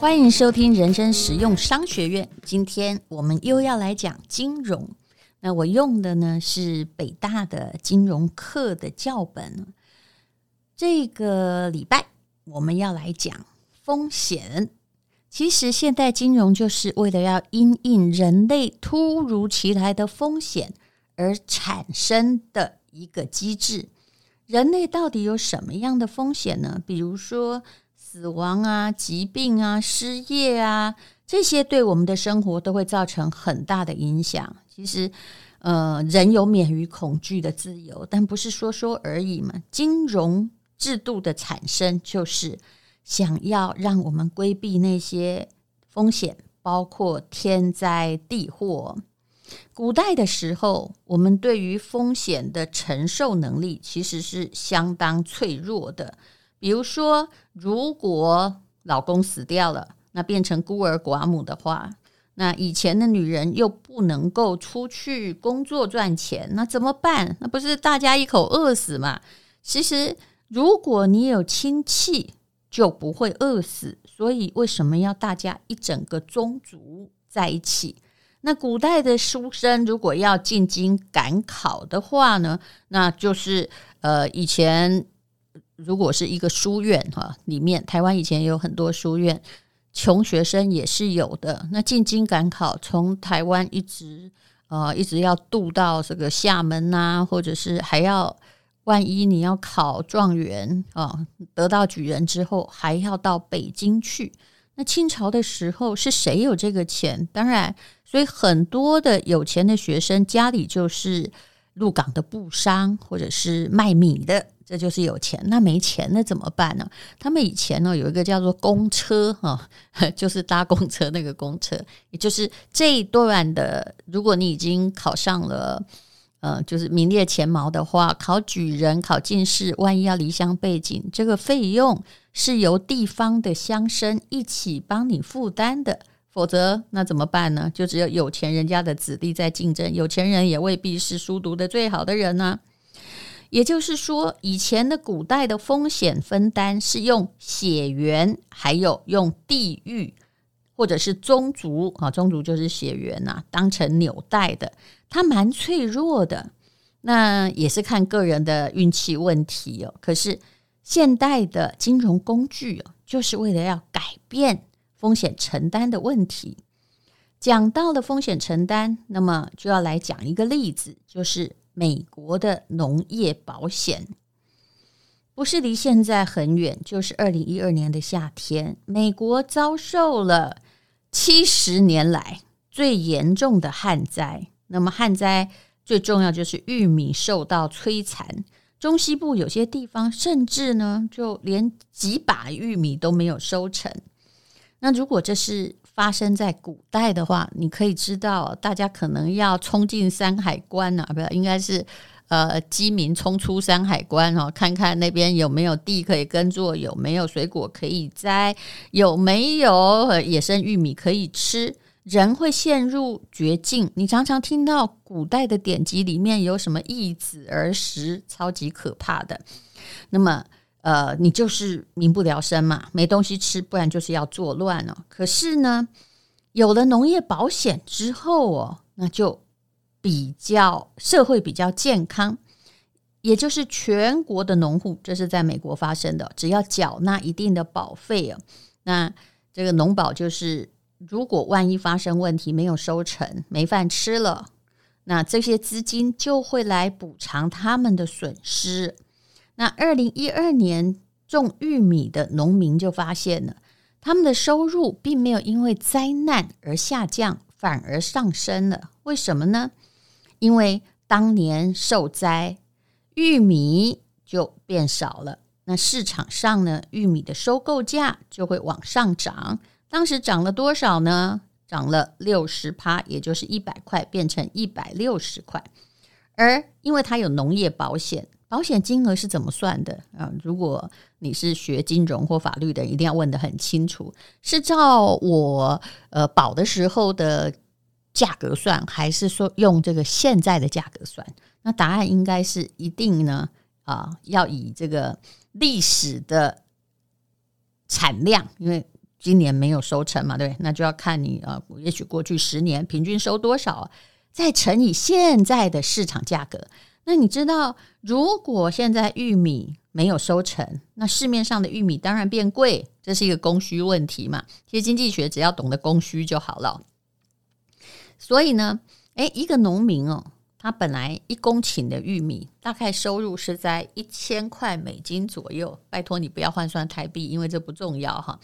欢迎收听人生实用商学院。今天我们又要来讲金融。那我用的呢是北大的金融课的教本。这个礼拜我们要来讲风险。其实现代金融就是为了要因应人类突如其来的风险而产生的一个机制。人类到底有什么样的风险呢？比如说死亡啊、疾病啊、失业啊，这些对我们的生活都会造成很大的影响。其实，呃，人有免于恐惧的自由，但不是说说而已嘛。金融制度的产生就是想要让我们规避那些风险，包括天灾地祸。古代的时候，我们对于风险的承受能力其实是相当脆弱的。比如说，如果老公死掉了，那变成孤儿寡母的话，那以前的女人又不能够出去工作赚钱，那怎么办？那不是大家一口饿死吗？其实，如果你有亲戚，就不会饿死。所以，为什么要大家一整个宗族在一起？那古代的书生如果要进京赶考的话呢，那就是呃，以前如果是一个书院哈，里面台湾以前有很多书院，穷学生也是有的。那进京赶考，从台湾一直呃一直要渡到这个厦门呐，或者是还要万一你要考状元啊，得到举人之后，还要到北京去。那清朝的时候是谁有这个钱？当然。所以很多的有钱的学生家里就是鹿港的布商，或者是卖米的，这就是有钱。那没钱那怎么办呢？他们以前呢有一个叫做公车哈，就是搭公车那个公车，也就是这一段的。如果你已经考上了，呃，就是名列前茅的话，考举人、考进士，万一要离乡背井，这个费用是由地方的乡绅一起帮你负担的。否则，那怎么办呢？就只有有钱人家的子弟在竞争，有钱人也未必是书读的最好的人呢。也就是说，以前的古代的风险分担是用血缘，还有用地域或者是宗族啊，宗族就是血缘呐，当成纽带的，它蛮脆弱的。那也是看个人的运气问题哦。可是现代的金融工具哦，就是为了要改变。风险承担的问题，讲到了风险承担，那么就要来讲一个例子，就是美国的农业保险。不是离现在很远，就是二零一二年的夏天，美国遭受了七十年来最严重的旱灾。那么旱灾最重要就是玉米受到摧残，中西部有些地方甚至呢，就连几把玉米都没有收成。那如果这是发生在古代的话，你可以知道，大家可能要冲进山海关啊，不，应该是呃，饥民冲出山海关哦，看看那边有没有地可以耕作，有没有水果可以摘，有没有野生玉米可以吃，人会陷入绝境。你常常听到古代的典籍里面有什么易子而食，超级可怕的。那么。呃，你就是民不聊生嘛，没东西吃，不然就是要作乱哦。可是呢，有了农业保险之后哦，那就比较社会比较健康，也就是全国的农户，这是在美国发生的，只要缴纳一定的保费哦，那这个农保就是，如果万一发生问题，没有收成，没饭吃了，那这些资金就会来补偿他们的损失。那二零一二年种玉米的农民就发现了，他们的收入并没有因为灾难而下降，反而上升了。为什么呢？因为当年受灾，玉米就变少了，那市场上呢，玉米的收购价就会往上涨。当时涨了多少呢？涨了六十趴，也就是一百块变成一百六十块。而因为它有农业保险，保险金额是怎么算的啊？如果你是学金融或法律的，一定要问得很清楚，是照我呃保的时候的价格算，还是说用这个现在的价格算？那答案应该是一定呢啊，要以这个历史的产量，因为。今年没有收成嘛，对，那就要看你啊，也许过去十年平均收多少，再乘以现在的市场价格。那你知道，如果现在玉米没有收成，那市面上的玉米当然变贵，这是一个供需问题嘛。其实经济学只要懂得供需就好了。所以呢，诶，一个农民哦，他本来一公顷的玉米大概收入是在一千块美金左右。拜托你不要换算台币，因为这不重要哈。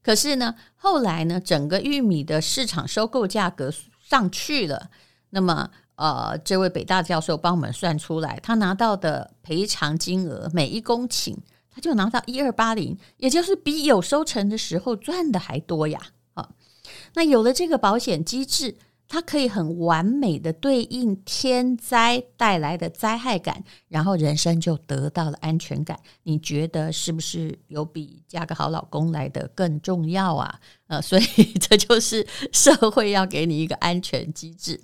可是呢，后来呢，整个玉米的市场收购价格上去了。那么，呃，这位北大教授帮我们算出来，他拿到的赔偿金额每一公顷，他就拿到一二八零，也就是比有收成的时候赚的还多呀。啊，那有了这个保险机制。它可以很完美的对应天灾带来的灾害感，然后人生就得到了安全感。你觉得是不是有比嫁个好老公来的更重要啊？呃，所以这就是社会要给你一个安全机制。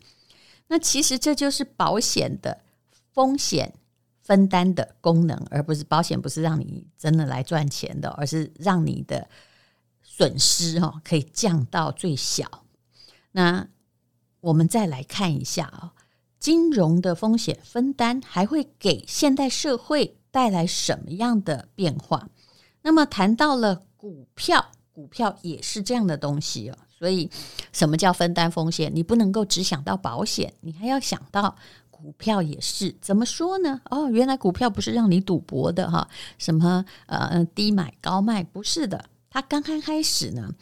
那其实这就是保险的风险分担的功能，而不是保险不是让你真的来赚钱的，而是让你的损失哦可以降到最小。那我们再来看一下啊，金融的风险分担还会给现代社会带来什么样的变化？那么谈到了股票，股票也是这样的东西哦。所以，什么叫分担风险？你不能够只想到保险，你还要想到股票也是。怎么说呢？哦，原来股票不是让你赌博的哈，什么呃低买高卖不是的。它刚刚开始呢，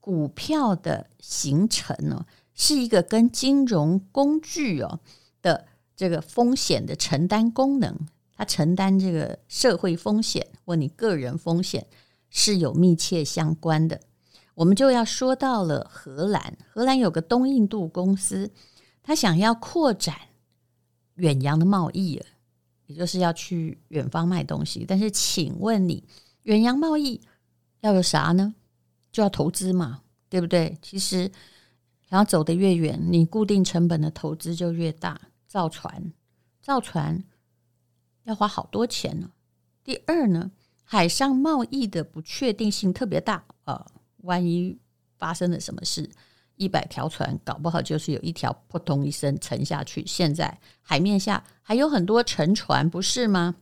股票的形成呢。是一个跟金融工具哦的这个风险的承担功能，它承担这个社会风险或你个人风险是有密切相关的。我们就要说到了荷兰，荷兰有个东印度公司，他想要扩展远洋的贸易，也就是要去远方卖东西。但是，请问你远洋贸易要有啥呢？就要投资嘛，对不对？其实。然后走得越远，你固定成本的投资就越大。造船，造船要花好多钱呢。第二呢，海上贸易的不确定性特别大啊，万一发生了什么事，一百条船搞不好就是有一条扑通一声沉下去。现在海面下还有很多沉船，不是吗？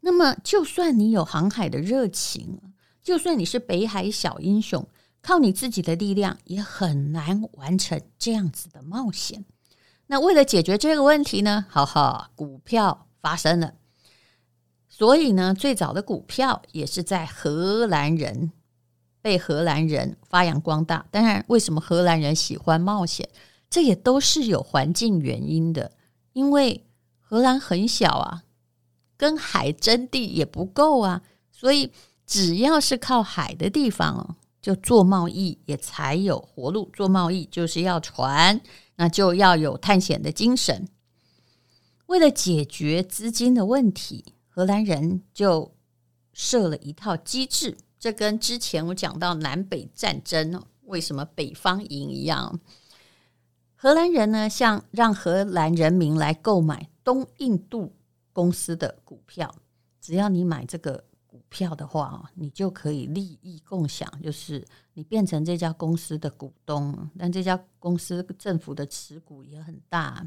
那么，就算你有航海的热情，就算你是北海小英雄。靠你自己的力量也很难完成这样子的冒险。那为了解决这个问题呢，哈哈，股票发生了。所以呢，最早的股票也是在荷兰人被荷兰人发扬光大。当然，为什么荷兰人喜欢冒险，这也都是有环境原因的。因为荷兰很小啊，跟海争地也不够啊，所以只要是靠海的地方。就做贸易也才有活路，做贸易就是要船，那就要有探险的精神。为了解决资金的问题，荷兰人就设了一套机制。这跟之前我讲到南北战争为什么北方赢一样。荷兰人呢，像让荷兰人民来购买东印度公司的股票，只要你买这个。股票的话，你就可以利益共享，就是你变成这家公司的股东，但这家公司政府的持股也很大。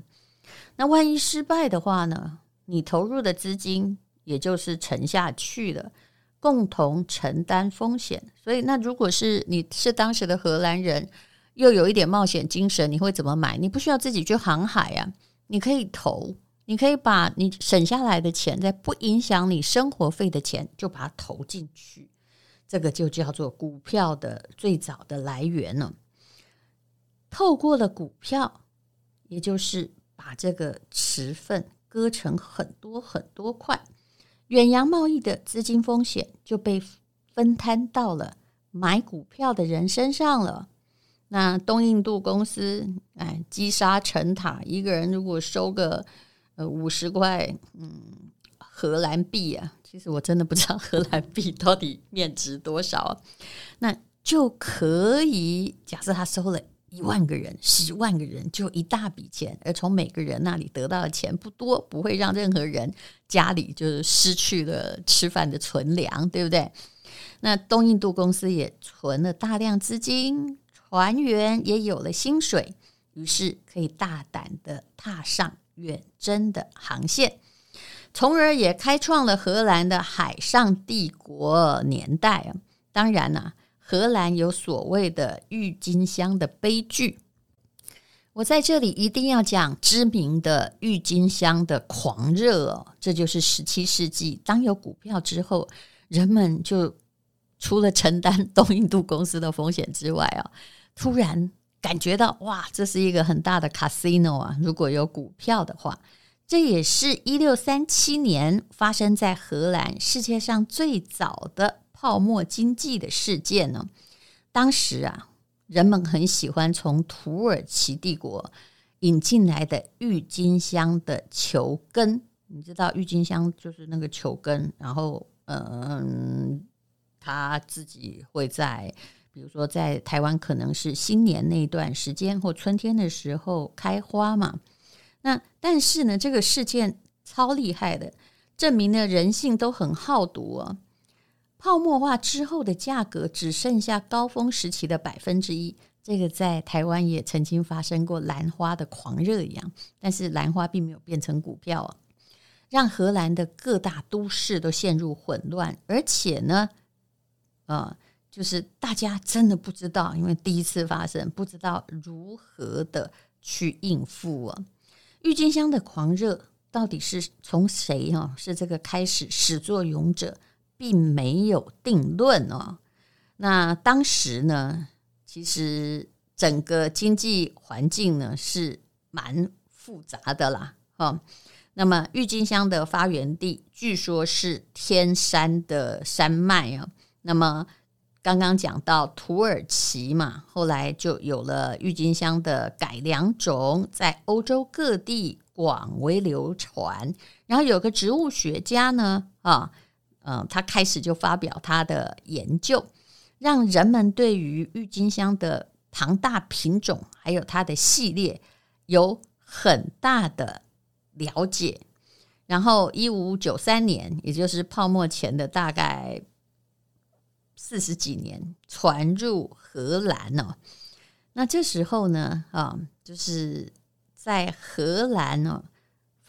那万一失败的话呢？你投入的资金也就是沉下去了，共同承担风险。所以，那如果是你是当时的荷兰人，又有一点冒险精神，你会怎么买？你不需要自己去航海啊，你可以投。你可以把你省下来的钱，在不影响你生活费的钱，就把它投进去，这个就叫做股票的最早的来源了。透过了股票，也就是把这个持份割成很多很多块，远洋贸易的资金风险就被分摊到了买股票的人身上了。那东印度公司，哎，积沙成塔，一个人如果收个呃五十块，嗯，荷兰币啊，其实我真的不知道荷兰币到底面值多少，那就可以假设他收了一万个人、十万个人，就一大笔钱，而从每个人那里得到的钱不多，不会让任何人家里就是失去了吃饭的存粮，对不对？那东印度公司也存了大量资金。船员也有了薪水，于是可以大胆地踏上远征的航线，从而也开创了荷兰的海上帝国年代啊！当然啦，荷兰有所谓的郁金香的悲剧，我在这里一定要讲知名的郁金香的狂热哦，这就是十七世纪，当有股票之后，人们就除了承担东印度公司的风险之外啊。突然感觉到哇，这是一个很大的 casino 啊！如果有股票的话，这也是一六三七年发生在荷兰世界上最早的泡沫经济的事件呢。当时啊，人们很喜欢从土耳其帝国引进来的郁金香的球根，你知道郁金香就是那个球根，然后嗯，他自己会在。比如说，在台湾可能是新年那一段时间或春天的时候开花嘛。那但是呢，这个事件超厉害的，证明了人性都很好赌啊。泡沫化之后的价格只剩下高峰时期的百分之一。这个在台湾也曾经发生过兰花的狂热一样，但是兰花并没有变成股票啊，让荷兰的各大都市都陷入混乱，而且呢，啊。就是大家真的不知道，因为第一次发生，不知道如何的去应付啊。郁金香的狂热到底是从谁哈？是这个开始始作俑者，并没有定论哦。那当时呢，其实整个经济环境呢是蛮复杂的啦。哈，那么郁金香的发源地据说是天山的山脉啊。那么刚刚讲到土耳其嘛，后来就有了郁金香的改良种，在欧洲各地广为流传。然后有个植物学家呢，啊，嗯，他开始就发表他的研究，让人们对于郁金香的庞大品种还有它的系列有很大的了解。然后一五九三年，也就是泡沫前的大概。四十几年传入荷兰呢、哦，那这时候呢，啊，就是在荷兰呢、哦、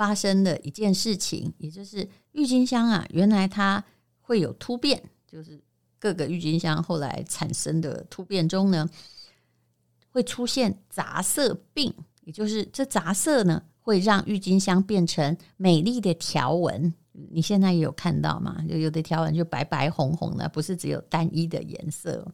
发生的一件事情，也就是郁金香啊，原来它会有突变，就是各个郁金香后来产生的突变中呢，会出现杂色病，也就是这杂色呢会让郁金香变成美丽的条纹。你现在也有看到吗？就有的条纹就白白红红的，不是只有单一的颜色。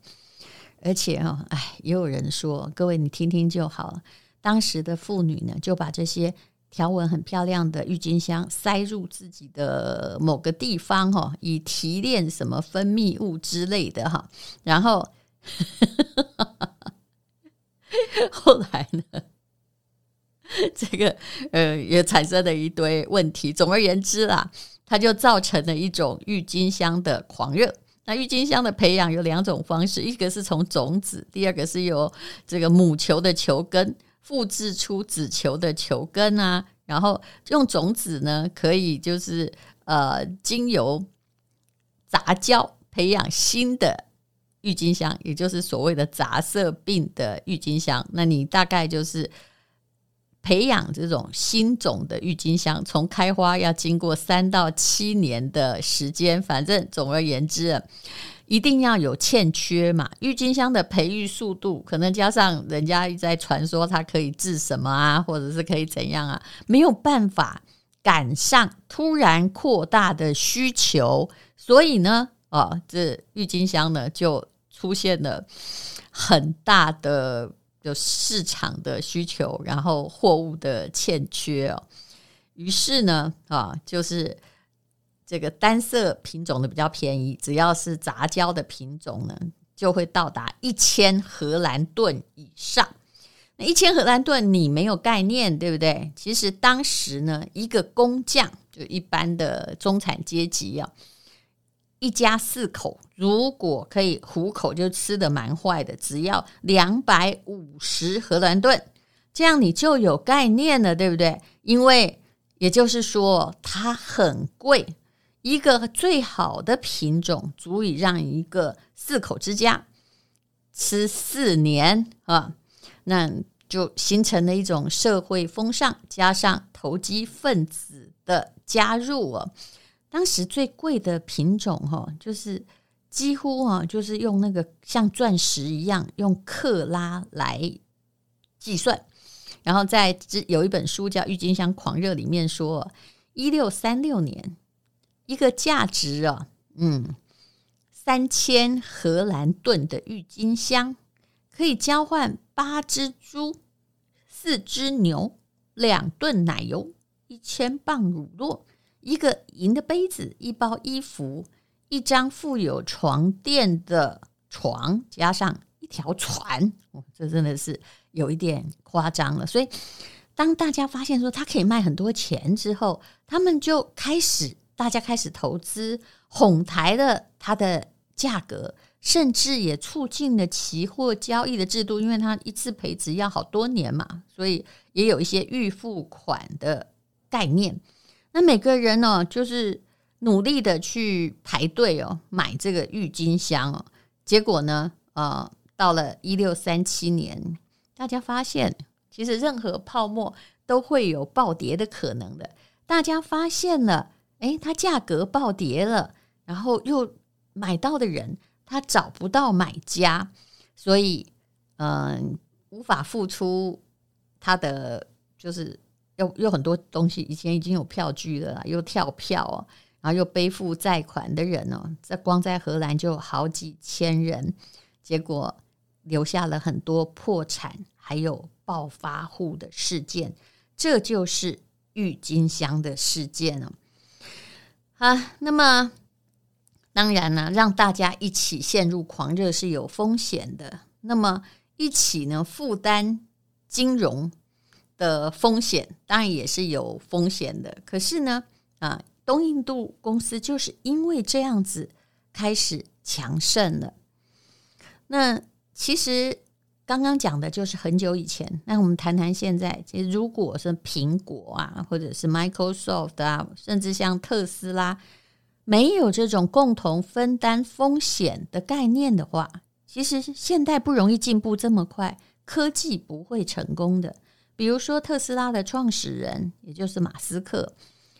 而且哦，哎，也有人说，各位你听听就好了。当时的妇女呢，就把这些条纹很漂亮的郁金香塞入自己的某个地方哈，以提炼什么分泌物之类的哈。然后 后来呢？这个呃，也产生了一堆问题。总而言之啦，它就造成了一种郁金香的狂热。那郁金香的培养有两种方式，一个是从种子，第二个是由这个母球的球根复制出子球的球根啊。然后用种子呢，可以就是呃，经由杂交培养新的郁金香，也就是所谓的杂色病的郁金香。那你大概就是。培养这种新种的郁金香，从开花要经过三到七年的时间。反正总而言之，一定要有欠缺嘛。郁金香的培育速度，可能加上人家一在传说它可以治什么啊，或者是可以怎样啊，没有办法赶上突然扩大的需求，所以呢，哦，这郁金香呢就出现了很大的。有市场的需求，然后货物的欠缺哦。于是呢，啊，就是这个单色品种的比较便宜，只要是杂交的品种呢，就会到达一千荷兰盾以上。那一千荷兰盾你没有概念，对不对？其实当时呢，一个工匠就一般的中产阶级啊，一家四口如果可以糊口，就吃得蛮坏的，只要两百五十荷兰盾，这样你就有概念了，对不对？因为也就是说，它很贵，一个最好的品种足以让一个四口之家吃四年啊，那就形成了一种社会风尚，加上投机分子的加入啊。当时最贵的品种哈，就是几乎啊，就是用那个像钻石一样用克拉来计算。然后在有一本书叫《郁金香狂热》里面说，一六三六年，一个价值啊，嗯，三千荷兰盾的郁金香，可以交换八只猪、四只牛、两吨奶油、一千磅乳酪。一个银的杯子，一包衣服，一张附有床垫的床，加上一条船，哦，这真的是有一点夸张了。所以，当大家发现说它可以卖很多钱之后，他们就开始大家开始投资，哄抬了它的价格，甚至也促进了期货交易的制度，因为它一次赔只要好多年嘛，所以也有一些预付款的概念。那每个人呢，就是努力的去排队哦，买这个郁金香哦。结果呢，呃，到了一六三七年，大家发现，其实任何泡沫都会有暴跌的可能的。大家发现了，诶，它价格暴跌了，然后又买到的人他找不到买家，所以嗯，呃，无法付出他的就是。又又很多东西，以前已经有票据了，又跳票哦，然后又背负债款的人哦，在光在荷兰就好几千人，结果留下了很多破产还有暴发户的事件，这就是郁金香的事件哦。啊，那么当然呢，让大家一起陷入狂热是有风险的，那么一起呢负担金融。的风险当然也是有风险的，可是呢，啊，东印度公司就是因为这样子开始强盛了。那其实刚刚讲的就是很久以前，那我们谈谈现在。其实如果是苹果啊，或者是 Microsoft 啊，甚至像特斯拉，没有这种共同分担风险的概念的话，其实现代不容易进步这么快，科技不会成功的。比如说特斯拉的创始人，也就是马斯克，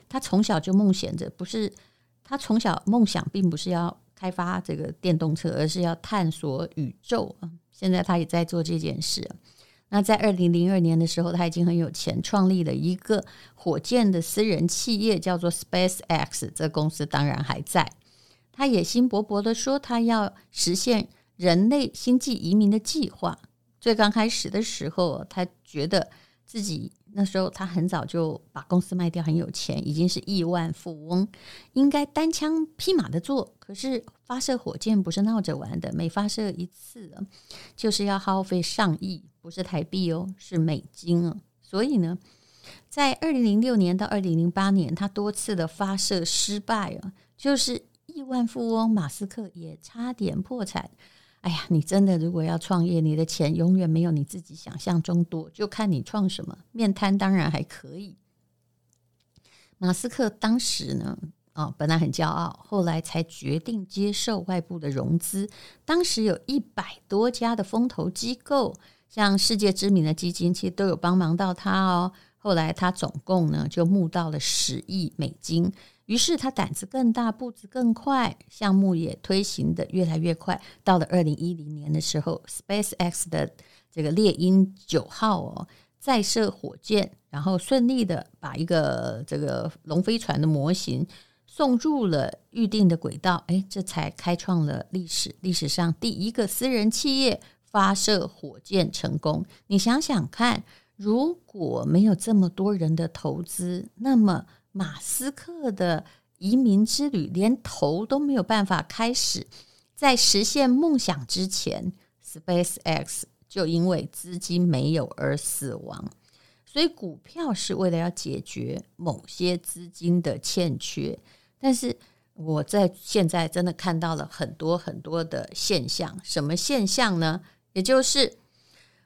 他从小就梦想着，不是他从小梦想，并不是要开发这个电动车，而是要探索宇宙啊。现在他也在做这件事。那在二零零二年的时候，他已经很有钱，创立了一个火箭的私人企业，叫做 SpaceX。这公司当然还在。他野心勃勃的说，他要实现人类星际移民的计划。最刚开始的时候，他觉得。自己那时候，他很早就把公司卖掉，很有钱，已经是亿万富翁，应该单枪匹马的做。可是发射火箭不是闹着玩的，每发射一次就是要耗费上亿，不是台币哦，是美金哦。所以呢，在二零零六年到二零零八年，他多次的发射失败啊，就是亿万富翁马斯克也差点破产。哎呀，你真的如果要创业，你的钱永远没有你自己想象中多，就看你创什么。面瘫当然还可以。马斯克当时呢，哦，本来很骄傲，后来才决定接受外部的融资。当时有一百多家的风投机构，像世界知名的基金，其实都有帮忙到他哦。后来他总共呢就募到了十亿美金。于是他胆子更大，步子更快，项目也推行得越来越快。到了二零一零年的时候，SpaceX 的这个猎鹰九号哦，再射火箭，然后顺利的把一个这个龙飞船的模型送入了预定的轨道。哎，这才开创了历史历史上第一个私人企业发射火箭成功。你想想看，如果没有这么多人的投资，那么马斯克的移民之旅连头都没有办法开始。在实现梦想之前，SpaceX 就因为资金没有而死亡。所以股票是为了要解决某些资金的欠缺，但是我在现在真的看到了很多很多的现象。什么现象呢？也就是，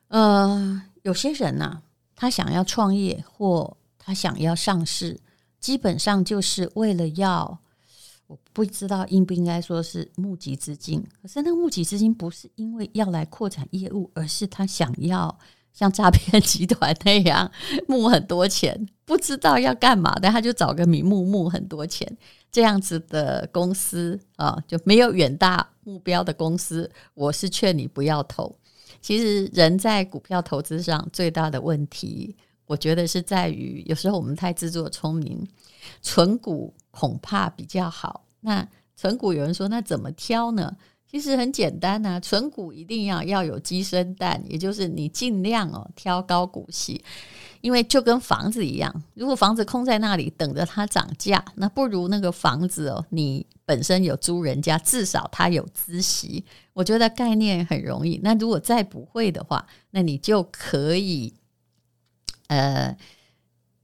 呃，有些人呐、他想要创业或他想要上市，基本上就是为了要。我不知道应不应该说是募集资金，可是那个募集资金不是因为要来扩展业务，而是他想要像诈骗集团那样 募很多钱，不知道要干嘛，但他就找个名目募很多钱，这样子的公司啊，就没有远大目标的公司，我是劝你不要投。其实人在股票投资上最大的问题，我觉得是在于有时候我们太自作聪明，存股。恐怕比较好。那存股有人说，那怎么挑呢？其实很简单呐、存股一定要要有鸡生蛋，也就是你尽量哦挑高股息，因为就跟房子一样，如果房子空在那里等着它涨价，那不如那个房子哦，你本身有租人家，至少它有孳息。我觉得概念很容易。那如果再不会的话，那你就可以呃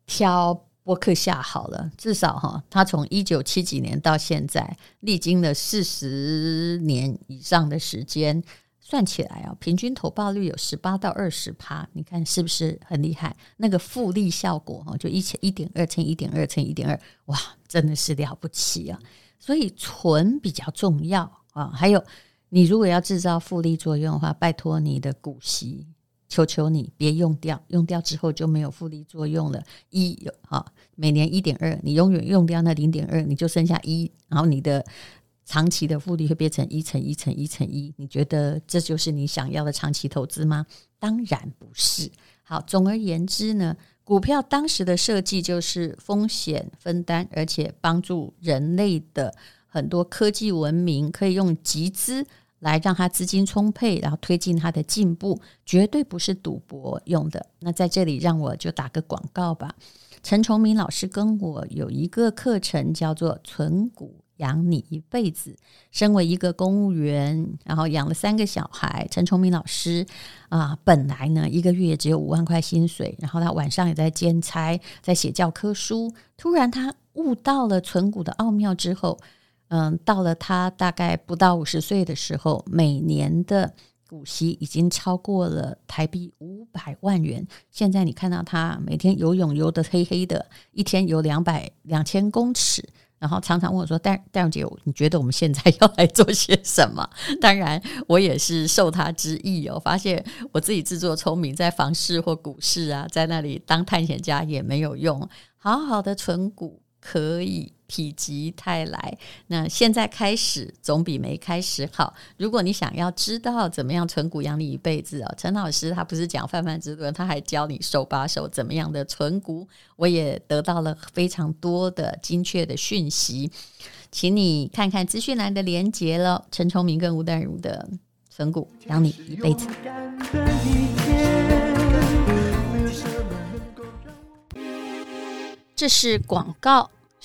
挑。波克夏好了，至少哈，他从一九七几年到现在，历经了四十年以上的时间，算起来啊，平均投报率有十八到二十趴，你看是不是很厉害？那个复利效果哈，就一千一点二乘一点二乘一点二，哇，真的是了不起啊！所以存比较重要啊，还有你如果要制造复利作用的话，拜托你的股息。求求你别用掉，用掉之后就没有复利作用了。一有啊，每年一点二，你永远用掉那零点二，你就剩下一，然后你的长期的复利会变成一乘一乘一乘一。你觉得这就是你想要的长期投资吗？当然不是。好，总而言之呢，股票当时的设计就是风险分担，而且帮助人类的很多科技文明可以用集资。来让他资金充沛，然后推进他的进步，绝对不是赌博用的。那在这里，让我就打个广告吧。陈崇明老师跟我有一个课程，叫做“存股养你一辈子”。身为一个公务员，然后养了三个小孩，陈崇明老师啊，本来呢一个月也只有五万块薪水，然后他晚上也在兼差，在写教科书。突然他悟到了存股的奥妙之后。嗯，到了他大概不到五十岁的时候，每年的股息已经超过了台币五百万元。现在你看到他每天游泳游得黑黑的，一天游两百两千公尺，然后常常问我说：“戴戴荣姐，你觉得我们现在要来做些什么？”当然，我也是受他之意哦。发现我自己自作聪明，在房市或股市啊，在那里当探险家也没有用，好好的存股可以。否极泰来，那现在开始总比没开始好。如果你想要知道怎么样存股养你一辈子哦，陈老师他不是讲泛泛之论，他还教你手把手怎么样的存股。我也得到了非常多的精确的讯息，请你看看资讯栏的连接了。陈崇明跟吴淡如的存股养你一辈子，这是广告。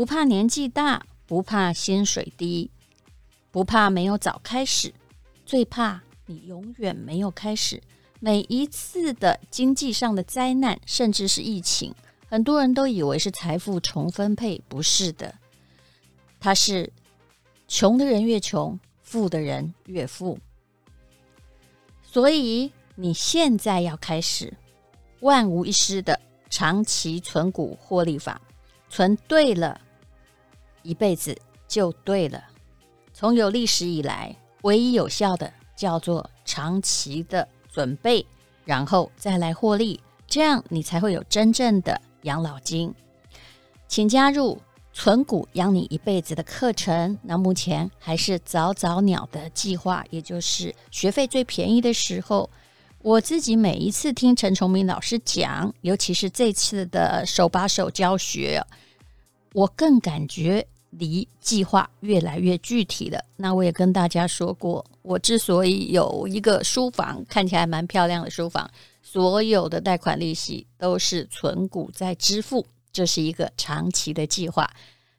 不怕年纪大，不怕薪水低，不怕没有早开始，最怕你永远没有开始。每一次的经济上的灾难，甚至是疫情，很多人都以为是财富重分配，不是的，它是穷的人越穷，富的人越富。所以你现在要开始万无一失的长期存股获利法，存对了，一辈子就对了。从有历史以来，唯一有效的叫做长期的。准备，然后再来获利，这样你才会有真正的养老金。请加入存股养你一辈子的课程。那目前还是早早鸟的计划，也就是学费最便宜的时候。我自己每一次听陈崇明老师讲，尤其是这次的手把手教学，我更感觉。离计划越来越具体了。那我也跟大家说过，我之所以有一个书房，看起来蛮漂亮的书房，所有的贷款利息都是存股在支付，这是一个长期的计划。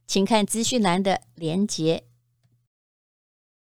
请看资讯栏的连接，